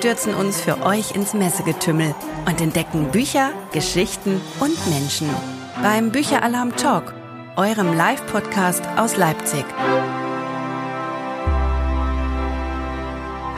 stürzen uns für euch ins Messegetümmel und entdecken Bücher, Geschichten und Menschen. Beim Bücheralarm Talk, eurem Live-Podcast aus Leipzig.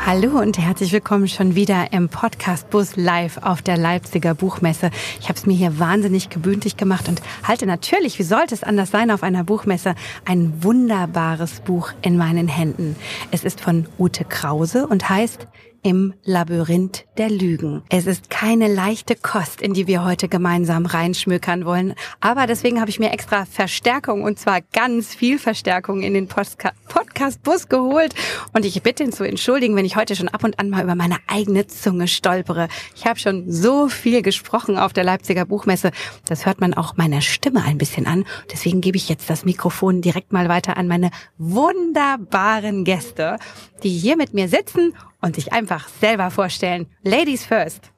Hallo und herzlich willkommen schon wieder im Podcast Bus live auf der Leipziger Buchmesse. Ich habe es mir hier wahnsinnig gebündlich gemacht und halte natürlich, wie sollte es anders sein auf einer Buchmesse, ein wunderbares Buch in meinen Händen. Es ist von Ute Krause und heißt im Labyrinth der Lügen. Es ist keine leichte Kost, in die wir heute gemeinsam reinschmökern wollen. Aber deswegen habe ich mir extra Verstärkung und zwar ganz viel Verstärkung in den Podcast-Bus geholt. Und ich bitte ihn zu entschuldigen, wenn ich heute schon ab und an mal über meine eigene Zunge stolpere. Ich habe schon so viel gesprochen auf der Leipziger Buchmesse. Das hört man auch meiner Stimme ein bisschen an. Deswegen gebe ich jetzt das Mikrofon direkt mal weiter an meine wunderbaren Gäste, die hier mit mir sitzen und sich einfach selber vorstellen. Ladies first.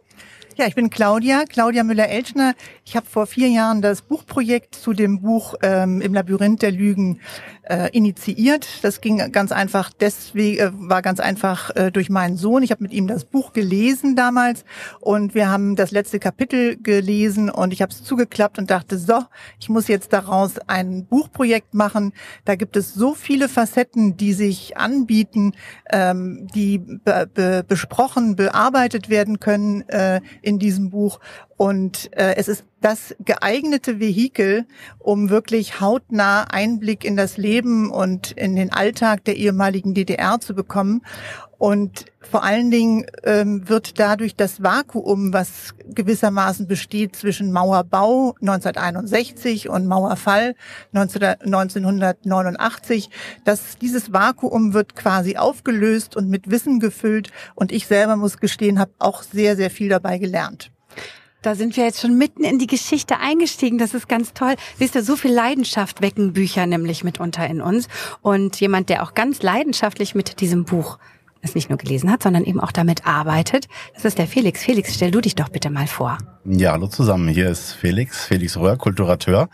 Ja, ich bin Claudia, Claudia Müller-Elschner. Ich habe vor vier Jahren das Buchprojekt zu dem Buch ähm, Im Labyrinth der Lügen äh, initiiert. Das ging ganz einfach deswegen, äh, war ganz einfach äh, durch meinen Sohn. Ich habe mit ihm das Buch gelesen damals und wir haben das letzte Kapitel gelesen und ich habe es zugeklappt und dachte, so, ich muss jetzt daraus ein Buchprojekt machen. Da gibt es so viele Facetten, die sich anbieten, ähm, die be be besprochen, bearbeitet werden können äh, in diesem Buch. Und äh, es ist das geeignete Vehikel, um wirklich hautnah Einblick in das Leben und in den Alltag der ehemaligen DDR zu bekommen. Und vor allen Dingen ähm, wird dadurch das Vakuum, was gewissermaßen besteht zwischen Mauerbau 1961 und Mauerfall 1989, dass dieses Vakuum wird quasi aufgelöst und mit Wissen gefüllt. Und ich selber muss gestehen, habe auch sehr, sehr viel dabei gelernt. Da sind wir jetzt schon mitten in die Geschichte eingestiegen. Das ist ganz toll. Siehst du, so viel Leidenschaft wecken Bücher nämlich mitunter in uns. Und jemand, der auch ganz leidenschaftlich mit diesem Buch es nicht nur gelesen hat, sondern eben auch damit arbeitet. Das ist der Felix. Felix, stell du dich doch bitte mal vor. Ja, hallo zusammen. Hier ist Felix, Felix Röhr, Kulturateur.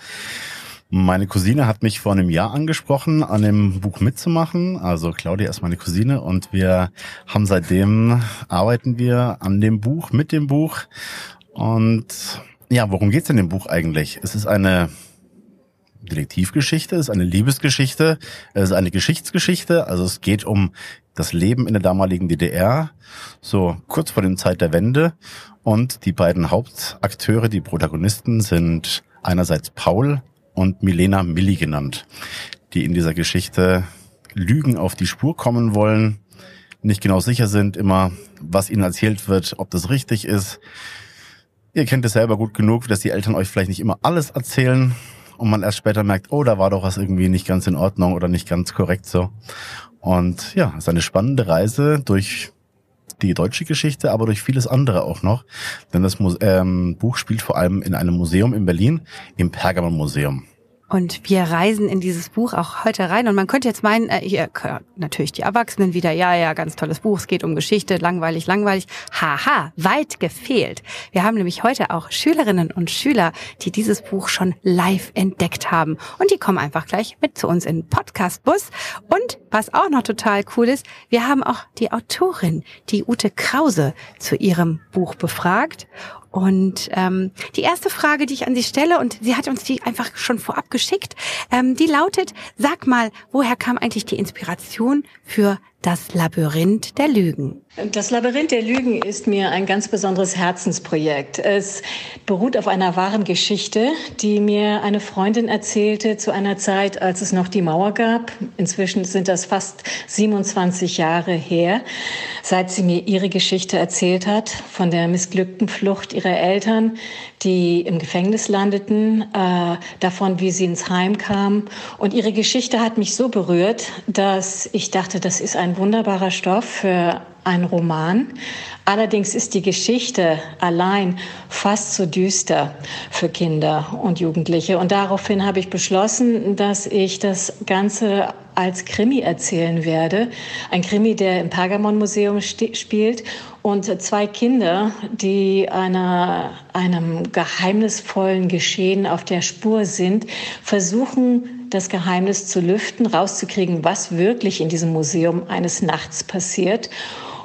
Meine Cousine hat mich vor einem Jahr angesprochen, an dem Buch mitzumachen. Also Claudia ist meine Cousine und wir haben seitdem arbeiten wir an dem Buch, mit dem Buch und ja, worum geht's in dem Buch eigentlich? Es ist eine Detektivgeschichte, es ist eine Liebesgeschichte, es ist eine Geschichtsgeschichte. Also es geht um das Leben in der damaligen DDR, so kurz vor dem Zeit der Wende. Und die beiden Hauptakteure, die Protagonisten, sind einerseits Paul und Milena Milli genannt, die in dieser Geschichte Lügen auf die Spur kommen wollen, nicht genau sicher sind immer, was ihnen erzählt wird, ob das richtig ist Ihr kennt es selber gut genug, dass die Eltern euch vielleicht nicht immer alles erzählen und man erst später merkt, oh, da war doch was irgendwie nicht ganz in Ordnung oder nicht ganz korrekt so. Und ja, es ist eine spannende Reise durch die deutsche Geschichte, aber durch vieles andere auch noch. Denn das ähm, Buch spielt vor allem in einem Museum in Berlin, im Pergamon Museum. Und wir reisen in dieses Buch auch heute rein. Und man könnte jetzt meinen, äh, hier, natürlich die Erwachsenen wieder, ja, ja, ganz tolles Buch, es geht um Geschichte, langweilig, langweilig. Haha, weit gefehlt. Wir haben nämlich heute auch Schülerinnen und Schüler, die dieses Buch schon live entdeckt haben. Und die kommen einfach gleich mit zu uns in Podcast-Bus. Und was auch noch total cool ist, wir haben auch die Autorin, die Ute Krause, zu ihrem Buch befragt. Und ähm, die erste Frage, die ich an Sie stelle, und sie hat uns die einfach schon vorab geschickt, ähm, die lautet, sag mal, woher kam eigentlich die Inspiration für das Labyrinth der Lügen. Das Labyrinth der Lügen ist mir ein ganz besonderes Herzensprojekt. Es beruht auf einer wahren Geschichte, die mir eine Freundin erzählte zu einer Zeit, als es noch die Mauer gab. Inzwischen sind das fast 27 Jahre her, seit sie mir ihre Geschichte erzählt hat von der missglückten Flucht ihrer Eltern, die im Gefängnis landeten, äh, davon, wie sie ins Heim kamen. Und ihre Geschichte hat mich so berührt, dass ich dachte, das ist ein ein wunderbarer Stoff für einen Roman. Allerdings ist die Geschichte allein fast zu düster für Kinder und Jugendliche. Und daraufhin habe ich beschlossen, dass ich das Ganze als Krimi erzählen werde. Ein Krimi, der im Pergamon-Museum spielt und zwei Kinder, die einer, einem geheimnisvollen Geschehen auf der Spur sind, versuchen, das Geheimnis zu lüften, rauszukriegen, was wirklich in diesem Museum eines Nachts passiert.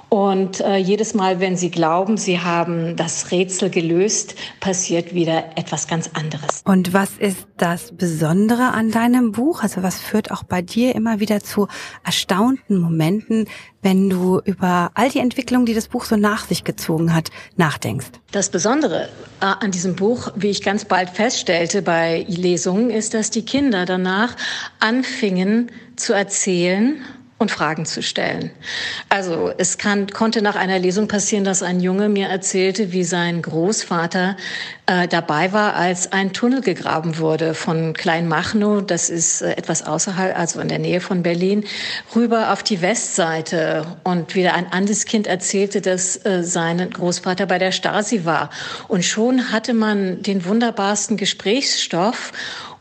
Und äh, jedes Mal, wenn sie glauben, sie haben das Rätsel gelöst, passiert wieder etwas ganz anderes. Und was ist das Besondere an deinem Buch? Also was führt auch bei dir immer wieder zu erstaunten Momenten, wenn du über all die Entwicklungen, die das Buch so nach sich gezogen hat, nachdenkst? Das Besondere äh, an diesem Buch, wie ich ganz bald feststellte bei Lesungen, ist, dass die Kinder danach anfingen zu erzählen und Fragen zu stellen. Also es kann, konnte nach einer Lesung passieren, dass ein Junge mir erzählte, wie sein Großvater äh, dabei war, als ein Tunnel gegraben wurde von Kleinmachnow, das ist äh, etwas außerhalb, also in der Nähe von Berlin, rüber auf die Westseite. Und wieder ein anderes Kind erzählte, dass äh, sein Großvater bei der Stasi war. Und schon hatte man den wunderbarsten Gesprächsstoff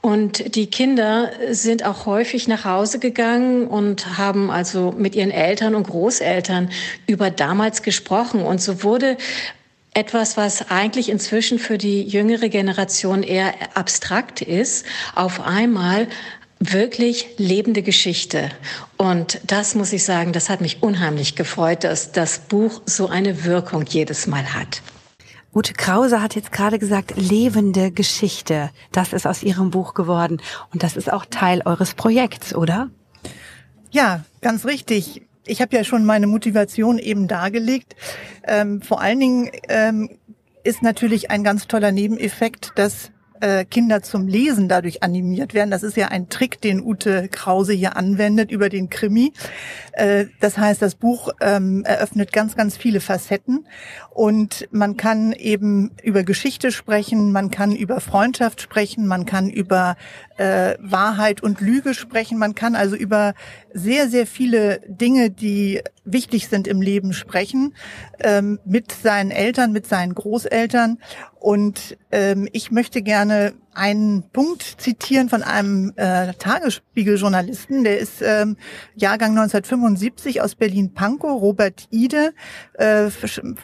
und die Kinder sind auch häufig nach Hause gegangen und haben also mit ihren Eltern und Großeltern über damals gesprochen. Und so wurde etwas, was eigentlich inzwischen für die jüngere Generation eher abstrakt ist, auf einmal wirklich lebende Geschichte. Und das muss ich sagen, das hat mich unheimlich gefreut, dass das Buch so eine Wirkung jedes Mal hat. Ute Krause hat jetzt gerade gesagt, lebende Geschichte. Das ist aus ihrem Buch geworden. Und das ist auch Teil eures Projekts, oder? Ja, ganz richtig. Ich habe ja schon meine Motivation eben dargelegt. Ähm, vor allen Dingen ähm, ist natürlich ein ganz toller Nebeneffekt, dass äh, Kinder zum Lesen dadurch animiert werden. Das ist ja ein Trick, den Ute Krause hier anwendet über den Krimi. Äh, das heißt, das Buch ähm, eröffnet ganz, ganz viele Facetten und man kann eben über Geschichte sprechen, man kann über Freundschaft sprechen, man kann über äh, Wahrheit und Lüge sprechen, man kann also über sehr, sehr viele Dinge, die wichtig sind im Leben sprechen, ähm, mit seinen Eltern, mit seinen Großeltern. Und ähm, ich möchte gerne einen Punkt zitieren von einem äh, Tagesspiegeljournalisten, der ist ähm, Jahrgang 1975 aus Berlin-Pankow, Robert Ide, äh,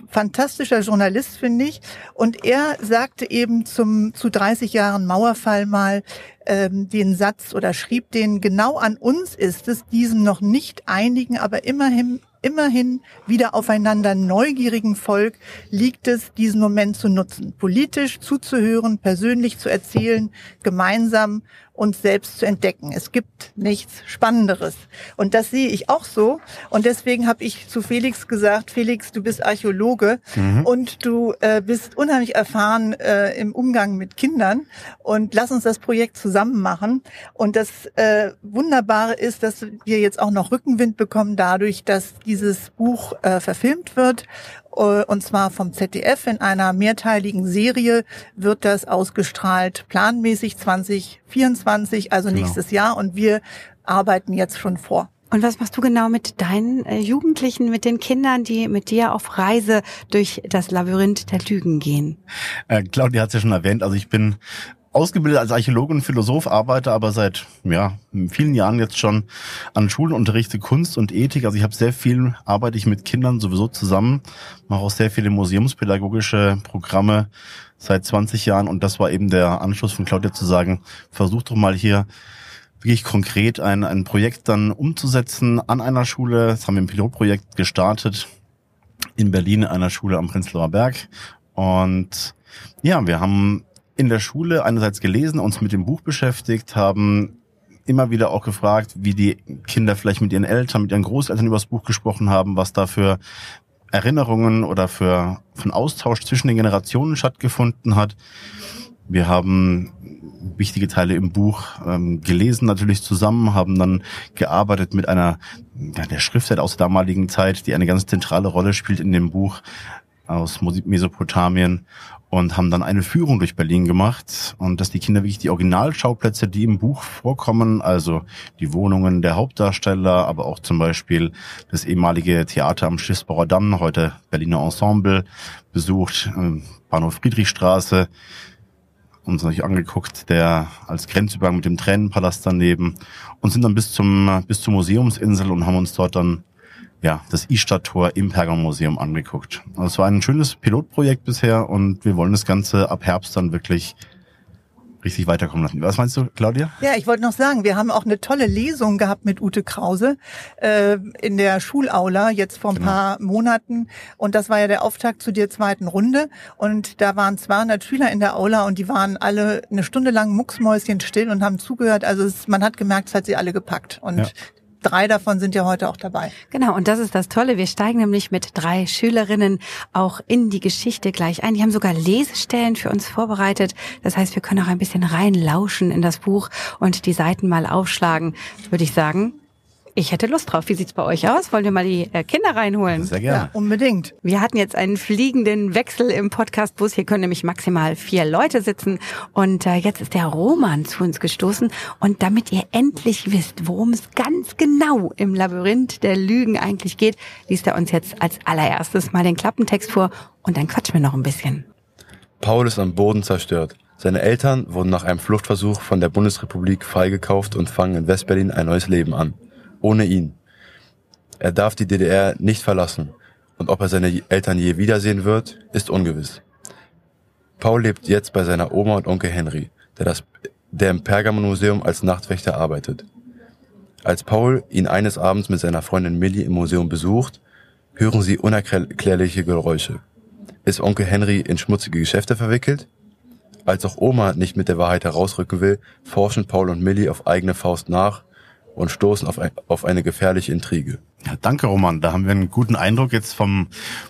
fantastischer Journalist, finde ich. Und er sagte eben zum zu 30 Jahren Mauerfall mal ähm, den Satz oder schrieb den, genau an uns ist es, diesen noch nicht einigen, aber immerhin immerhin wieder aufeinander neugierigen Volk liegt es, diesen Moment zu nutzen, politisch zuzuhören, persönlich zu erzählen, gemeinsam uns selbst zu entdecken. Es gibt nichts Spannenderes. Und das sehe ich auch so. Und deswegen habe ich zu Felix gesagt, Felix, du bist Archäologe mhm. und du äh, bist unheimlich erfahren äh, im Umgang mit Kindern. Und lass uns das Projekt zusammen machen. Und das äh, Wunderbare ist, dass wir jetzt auch noch Rückenwind bekommen dadurch, dass dieses Buch äh, verfilmt wird und zwar vom ZDF in einer mehrteiligen Serie wird das ausgestrahlt, planmäßig 2024, also genau. nächstes Jahr. Und wir arbeiten jetzt schon vor. Und was machst du genau mit deinen äh, Jugendlichen, mit den Kindern, die mit dir auf Reise durch das Labyrinth der Lügen gehen? Äh, Claudia hat es ja schon erwähnt, also ich bin ausgebildet als Archäologe und Philosoph, arbeite aber seit ja, vielen Jahren jetzt schon an Schulen, unterrichte Kunst und Ethik. Also ich habe sehr viel, arbeite ich mit Kindern sowieso zusammen, mache auch sehr viele museumspädagogische Programme seit 20 Jahren und das war eben der Anschluss von Claudia zu sagen, versuch doch mal hier wirklich konkret ein, ein Projekt dann umzusetzen an einer Schule. Das haben wir ein Pilotprojekt gestartet in Berlin, einer Schule am Prenzlauer Berg und ja, wir haben in der Schule einerseits gelesen, uns mit dem Buch beschäftigt, haben immer wieder auch gefragt, wie die Kinder vielleicht mit ihren Eltern, mit ihren Großeltern über das Buch gesprochen haben, was da für Erinnerungen oder für von Austausch zwischen den Generationen stattgefunden hat. Wir haben wichtige Teile im Buch ähm, gelesen, natürlich zusammen, haben dann gearbeitet mit einer ja, der Schriftart aus der damaligen Zeit, die eine ganz zentrale Rolle spielt in dem Buch, aus Mesopotamien und haben dann eine Führung durch Berlin gemacht. Und dass die Kinder wirklich die Originalschauplätze, die im Buch vorkommen, also die Wohnungen der Hauptdarsteller, aber auch zum Beispiel das ehemalige Theater am Schiffsbauer Damm, heute Berliner Ensemble, besucht, ähm, Bahnhof Friedrichstraße, uns natürlich angeguckt, der als Grenzübergang mit dem Tränenpalast daneben und sind dann bis zum bis zur Museumsinsel und haben uns dort dann ja, das Istadt-Tor im Pergamon-Museum angeguckt. Also es war ein schönes Pilotprojekt bisher und wir wollen das Ganze ab Herbst dann wirklich richtig weiterkommen lassen. Was meinst du, Claudia? Ja, ich wollte noch sagen, wir haben auch eine tolle Lesung gehabt mit Ute Krause äh, in der Schulaula jetzt vor ein genau. paar Monaten. Und das war ja der Auftakt zu der zweiten Runde. Und da waren 200 Schüler in der Aula und die waren alle eine Stunde lang mucksmäuschen still und haben zugehört. Also es, man hat gemerkt, es hat sie alle gepackt. Und ja drei davon sind ja heute auch dabei. Genau, und das ist das Tolle. Wir steigen nämlich mit drei Schülerinnen auch in die Geschichte gleich ein. Die haben sogar Lesestellen für uns vorbereitet. Das heißt, wir können auch ein bisschen reinlauschen in das Buch und die Seiten mal aufschlagen. Würde ich sagen, ich hätte Lust drauf. Wie sieht's bei euch aus? Wollen wir mal die äh, Kinder reinholen? Sehr gerne. Ja, unbedingt. Wir hatten jetzt einen fliegenden Wechsel im Podcastbus. Hier können nämlich maximal vier Leute sitzen. Und äh, jetzt ist der Roman zu uns gestoßen. Und damit ihr endlich wisst, worum es ganz genau im Labyrinth der Lügen eigentlich geht, liest er uns jetzt als allererstes mal den Klappentext vor. Und dann quatschen wir noch ein bisschen. Paul ist am Boden zerstört. Seine Eltern wurden nach einem Fluchtversuch von der Bundesrepublik freigekauft und fangen in Westberlin ein neues Leben an ohne ihn. Er darf die DDR nicht verlassen und ob er seine Eltern je wiedersehen wird, ist ungewiss. Paul lebt jetzt bei seiner Oma und Onkel Henry, der, das, der im Pergamon-Museum als Nachtwächter arbeitet. Als Paul ihn eines Abends mit seiner Freundin Millie im Museum besucht, hören sie unerklärliche Geräusche. Ist Onkel Henry in schmutzige Geschäfte verwickelt? Als auch Oma nicht mit der Wahrheit herausrücken will, forschen Paul und Millie auf eigene Faust nach und stoßen auf, ein, auf eine gefährliche Intrige. Ja, danke, Roman. Da haben wir einen guten Eindruck jetzt vom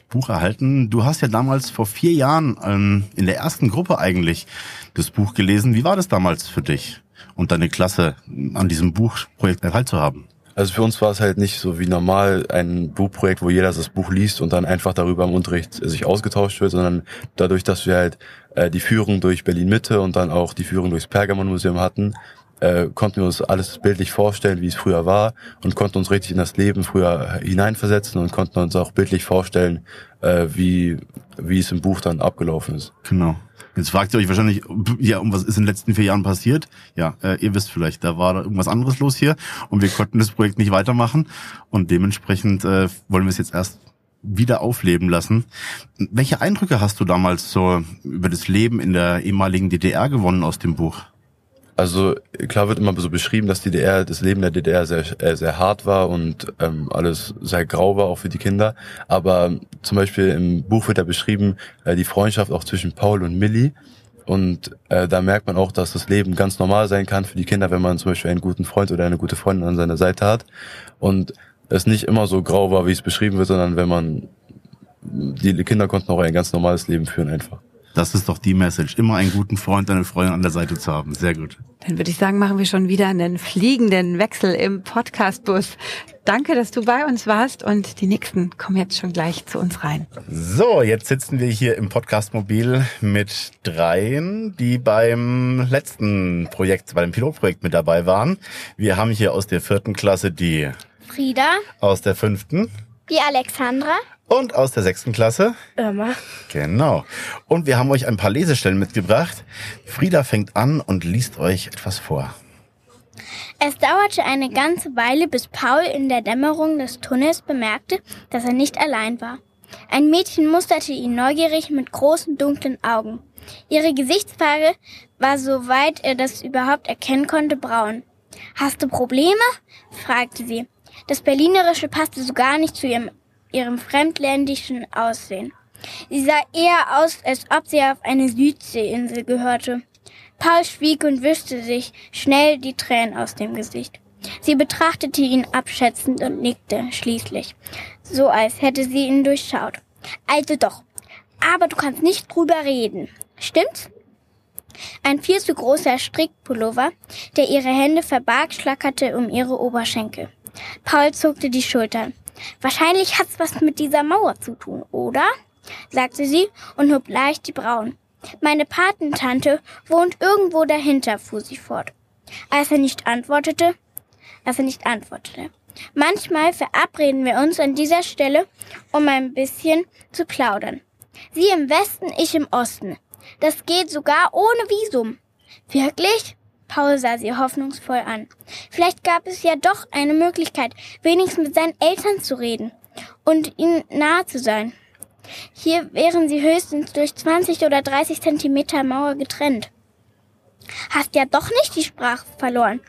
Buch erhalten. Du hast ja damals vor vier Jahren ähm, in der ersten Gruppe eigentlich das Buch gelesen. Wie war das damals für dich und deine Klasse an diesem Buchprojekt teilzuhaben? Also für uns war es halt nicht so wie normal ein Buchprojekt, wo jeder das Buch liest und dann einfach darüber im Unterricht sich ausgetauscht wird, sondern dadurch, dass wir halt äh, die Führung durch Berlin Mitte und dann auch die Führung durchs Pergamon Museum hatten, äh, konnten wir uns alles bildlich vorstellen, wie es früher war und konnten uns richtig in das Leben früher hineinversetzen und konnten uns auch bildlich vorstellen, äh, wie, wie es im Buch dann abgelaufen ist. Genau. Jetzt fragt ihr euch wahrscheinlich, ja, um was ist in den letzten vier Jahren passiert? Ja, äh, ihr wisst vielleicht, da war irgendwas anderes los hier und wir konnten das Projekt nicht weitermachen und dementsprechend äh, wollen wir es jetzt erst wieder aufleben lassen. Welche Eindrücke hast du damals so über das Leben in der ehemaligen DDR gewonnen aus dem Buch? Also klar wird immer so beschrieben, dass die DDR, das Leben der DDR sehr, äh, sehr hart war und ähm, alles sehr grau war, auch für die Kinder. Aber zum Beispiel im Buch wird ja beschrieben, äh, die Freundschaft auch zwischen Paul und Millie. Und äh, da merkt man auch, dass das Leben ganz normal sein kann für die Kinder, wenn man zum Beispiel einen guten Freund oder eine gute Freundin an seiner Seite hat. Und es nicht immer so grau war, wie es beschrieben wird, sondern wenn man, die Kinder konnten auch ein ganz normales Leben führen einfach. Das ist doch die Message. Immer einen guten Freund, eine Freundin an der Seite zu haben. Sehr gut. Dann würde ich sagen, machen wir schon wieder einen fliegenden Wechsel im Podcastbus. Danke, dass du bei uns warst und die nächsten kommen jetzt schon gleich zu uns rein. So, jetzt sitzen wir hier im Podcastmobil mit dreien, die beim letzten Projekt, bei dem Pilotprojekt mit dabei waren. Wir haben hier aus der vierten Klasse die Frieda. Aus der fünften. Die Alexandra. Und aus der sechsten Klasse? Irma. Genau. Und wir haben euch ein paar Lesestellen mitgebracht. Frieda fängt an und liest euch etwas vor. Es dauerte eine ganze Weile, bis Paul in der Dämmerung des Tunnels bemerkte, dass er nicht allein war. Ein Mädchen musterte ihn neugierig mit großen dunklen Augen. Ihre Gesichtsfarbe war, soweit er das überhaupt erkennen konnte, braun. Hast du Probleme? fragte sie. Das Berlinerische passte so gar nicht zu ihrem ihrem fremdländischen Aussehen. Sie sah eher aus, als ob sie auf eine Südseeinsel gehörte. Paul schwieg und wischte sich schnell die Tränen aus dem Gesicht. Sie betrachtete ihn abschätzend und nickte schließlich, so als hätte sie ihn durchschaut. Also doch, aber du kannst nicht drüber reden. Stimmt's? Ein viel zu großer Strickpullover, der ihre Hände verbarg, schlackerte um ihre Oberschenkel. Paul zuckte die Schultern. Wahrscheinlich hat's was mit dieser Mauer zu tun, oder? sagte sie und hob leicht die Brauen. Meine Patentante wohnt irgendwo dahinter, fuhr sie fort. Als er nicht antwortete, als er nicht antwortete. Manchmal verabreden wir uns an dieser Stelle, um ein bisschen zu plaudern. Sie im Westen, ich im Osten. Das geht sogar ohne Visum. Wirklich? Paul sah sie hoffnungsvoll an. Vielleicht gab es ja doch eine Möglichkeit, wenigstens mit seinen Eltern zu reden und ihnen nahe zu sein. Hier wären sie höchstens durch 20 oder 30 Zentimeter Mauer getrennt. Hast ja doch nicht die Sprache verloren.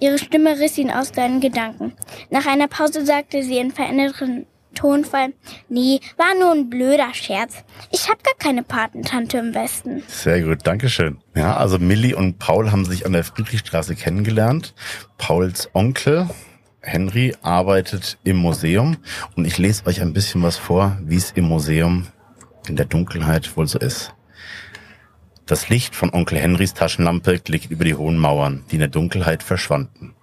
Ihre Stimme riss ihn aus seinen Gedanken. Nach einer Pause sagte sie in veränderten Tonfall, nee, war nur ein blöder Scherz. Ich hab gar keine Patentante im Westen. Sehr gut, Dankeschön. Ja, also Millie und Paul haben sich an der Friedrichstraße kennengelernt. Pauls Onkel, Henry, arbeitet im Museum und ich lese euch ein bisschen was vor, wie es im Museum in der Dunkelheit wohl so ist. Das Licht von Onkel Henrys Taschenlampe glitt über die hohen Mauern, die in der Dunkelheit verschwanden.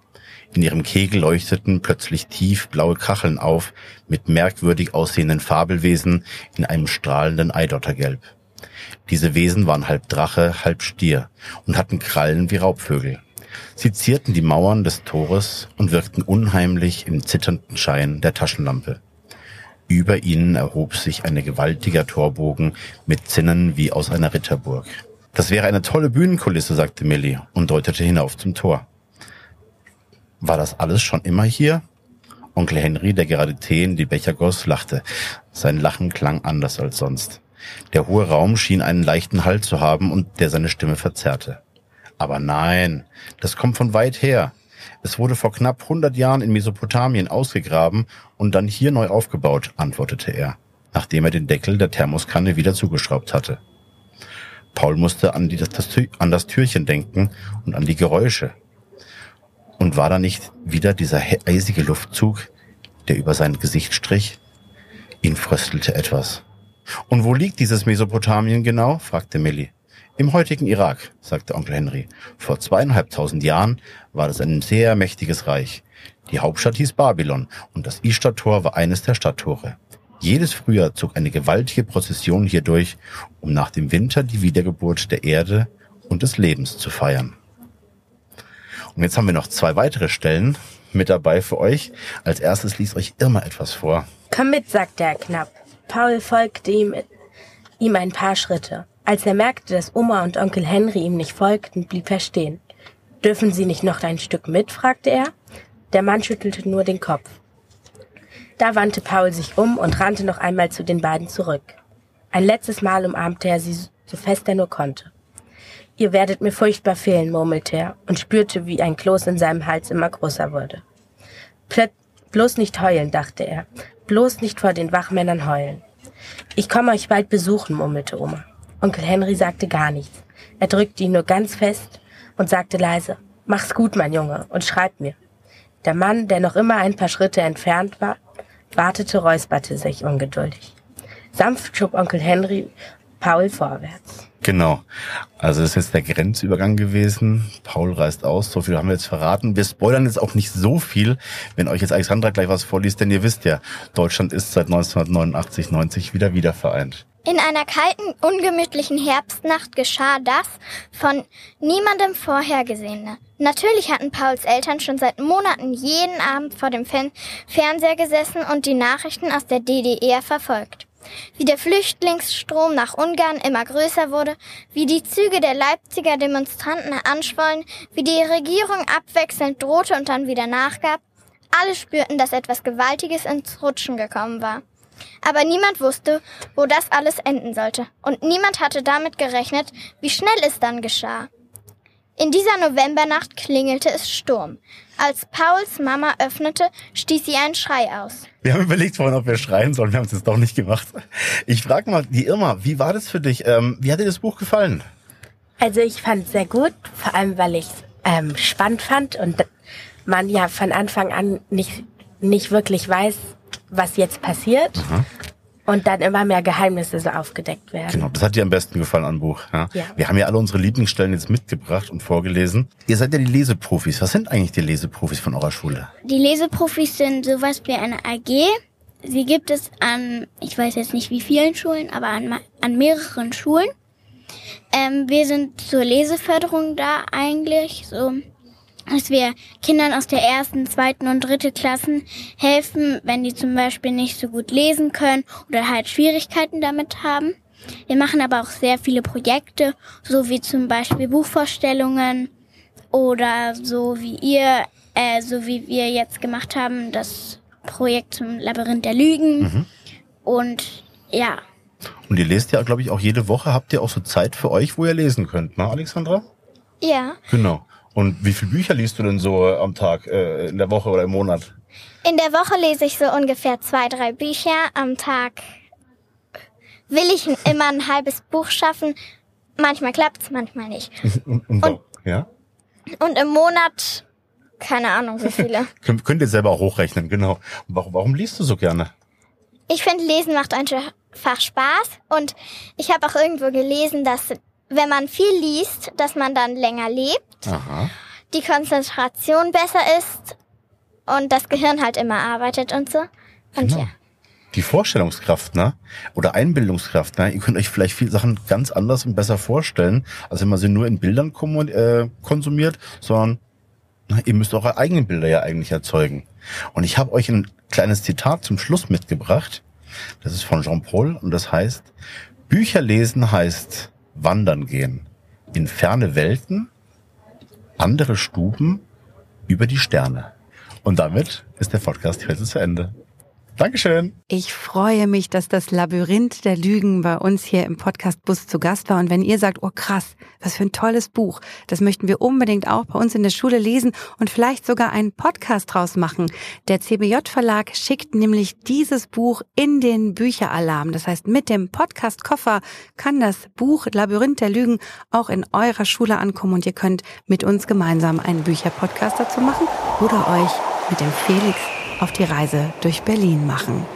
In ihrem Kegel leuchteten plötzlich tiefblaue Kacheln auf, mit merkwürdig aussehenden Fabelwesen in einem strahlenden Eidottergelb. Diese Wesen waren halb Drache, halb Stier und hatten Krallen wie Raubvögel. Sie zierten die Mauern des Tores und wirkten unheimlich im zitternden Schein der Taschenlampe. Über ihnen erhob sich ein gewaltiger Torbogen mit Zinnen wie aus einer Ritterburg. Das wäre eine tolle Bühnenkulisse, sagte Millie und deutete hinauf zum Tor. War das alles schon immer hier? Onkel Henry, der gerade Tee in die Becher goss, lachte. Sein Lachen klang anders als sonst. Der hohe Raum schien einen leichten Halt zu haben und der seine Stimme verzerrte. Aber nein, das kommt von weit her. Es wurde vor knapp 100 Jahren in Mesopotamien ausgegraben und dann hier neu aufgebaut, antwortete er, nachdem er den Deckel der Thermoskanne wieder zugeschraubt hatte. Paul musste an, die, das, an das Türchen denken und an die Geräusche. Und war da nicht wieder dieser eisige Luftzug, der über sein Gesicht strich? Ihn fröstelte etwas. Und wo liegt dieses Mesopotamien genau? fragte Millie. Im heutigen Irak, sagte Onkel Henry. Vor zweieinhalbtausend Jahren war das ein sehr mächtiges Reich. Die Hauptstadt hieß Babylon und das Ishtar-Tor war eines der Stadttore. Jedes Frühjahr zog eine gewaltige Prozession hier durch, um nach dem Winter die Wiedergeburt der Erde und des Lebens zu feiern. Und jetzt haben wir noch zwei weitere Stellen mit dabei für euch. Als erstes liest euch Irma etwas vor. Komm mit, sagte er knapp. Paul folgte ihm, ihm ein paar Schritte. Als er merkte, dass Oma und Onkel Henry ihm nicht folgten, blieb er stehen. Dürfen Sie nicht noch ein Stück mit? fragte er. Der Mann schüttelte nur den Kopf. Da wandte Paul sich um und rannte noch einmal zu den beiden zurück. Ein letztes Mal umarmte er sie so fest er nur konnte. Ihr werdet mir furchtbar fehlen, murmelte er und spürte, wie ein Kloß in seinem Hals immer größer wurde. Plöt bloß nicht heulen, dachte er. Bloß nicht vor den Wachmännern heulen. Ich komme euch bald besuchen, murmelte Oma. Onkel Henry sagte gar nichts. Er drückte ihn nur ganz fest und sagte leise, Mach's gut, mein Junge, und schreib mir. Der Mann, der noch immer ein paar Schritte entfernt war, wartete, räusperte sich ungeduldig. Sanft schob Onkel Henry Paul vorwärts. Genau. Also das ist jetzt der Grenzübergang gewesen. Paul reist aus. So viel haben wir jetzt verraten. Wir spoilern jetzt auch nicht so viel, wenn euch jetzt Alexandra gleich was vorliest, denn ihr wisst ja, Deutschland ist seit 1989, 90 wieder wiedervereint. In einer kalten, ungemütlichen Herbstnacht geschah das von niemandem vorhergesehene. Natürlich hatten Pauls Eltern schon seit Monaten jeden Abend vor dem Fernseher gesessen und die Nachrichten aus der DDR verfolgt. Wie der Flüchtlingsstrom nach Ungarn immer größer wurde, wie die Züge der Leipziger Demonstranten anschwollen, wie die Regierung abwechselnd drohte und dann wieder nachgab, alle spürten, dass etwas Gewaltiges ins Rutschen gekommen war. Aber niemand wusste, wo das alles enden sollte. Und niemand hatte damit gerechnet, wie schnell es dann geschah. In dieser Novembernacht klingelte es Sturm. Als Pauls Mama öffnete, stieß sie einen Schrei aus. Wir haben überlegt vorhin, ob wir schreien sollen. Wir haben es jetzt doch nicht gemacht. Ich frage mal, die Irma, wie war das für dich? Ähm, wie hat dir das Buch gefallen? Also ich fand es sehr gut, vor allem weil ich ähm, spannend fand und man ja von Anfang an nicht, nicht wirklich weiß, was jetzt passiert. Mhm. Und dann immer mehr Geheimnisse so aufgedeckt werden. Genau, das hat dir am besten gefallen an Buch. Ja? ja. Wir haben ja alle unsere Lieblingsstellen jetzt mitgebracht und vorgelesen. Ihr seid ja die Leseprofis. Was sind eigentlich die Leseprofis von eurer Schule? Die Leseprofis sind sowas wie eine AG, sie gibt es an, ich weiß jetzt nicht wie vielen Schulen, aber an, an mehreren Schulen. Ähm, wir sind zur Leseförderung da eigentlich, so dass wir Kindern aus der ersten, zweiten und dritten Klassen helfen, wenn die zum Beispiel nicht so gut lesen können oder halt Schwierigkeiten damit haben. Wir machen aber auch sehr viele Projekte, so wie zum Beispiel Buchvorstellungen oder so wie ihr, äh, so wie wir jetzt gemacht haben, das Projekt zum Labyrinth der Lügen. Mhm. Und ja. Und ihr lest ja, glaube ich, auch jede Woche. Habt ihr auch so Zeit für euch, wo ihr lesen könnt, ne, Alexandra? Ja. Genau. Und wie viele Bücher liest du denn so am Tag, äh, in der Woche oder im Monat? In der Woche lese ich so ungefähr zwei, drei Bücher. Am Tag will ich immer ein halbes Buch schaffen. Manchmal klappt's, manchmal nicht. und, und, und, ja? und im Monat keine Ahnung, wie viele. Könnt, könnt ihr selber auch hochrechnen, genau. Warum, warum liest du so gerne? Ich finde, Lesen macht einfach Spaß. Und ich habe auch irgendwo gelesen, dass wenn man viel liest, dass man dann länger lebt, Aha. die Konzentration besser ist und das Gehirn halt immer arbeitet und so. Und genau. ja. Die Vorstellungskraft, ne? Oder Einbildungskraft, ne? Ihr könnt euch vielleicht viele Sachen ganz anders und besser vorstellen, als wenn man sie nur in Bildern äh, konsumiert, sondern na, ihr müsst eure eigenen Bilder ja eigentlich erzeugen. Und ich habe euch ein kleines Zitat zum Schluss mitgebracht. Das ist von Jean-Paul und das heißt, Bücher lesen heißt wandern gehen. In ferne Welten, andere Stuben, über die Sterne. Und damit ist der Podcast heute zu Ende. Dankeschön. Ich freue mich, dass das Labyrinth der Lügen bei uns hier im Podcast Bus zu Gast war. Und wenn ihr sagt, oh krass, was für ein tolles Buch, das möchten wir unbedingt auch bei uns in der Schule lesen und vielleicht sogar einen Podcast draus machen. Der CBJ Verlag schickt nämlich dieses Buch in den Bücheralarm. Das heißt, mit dem Podcast Koffer kann das Buch Labyrinth der Lügen auch in eurer Schule ankommen und ihr könnt mit uns gemeinsam einen Bücherpodcast dazu machen oder euch mit dem Felix auf die Reise durch Berlin machen.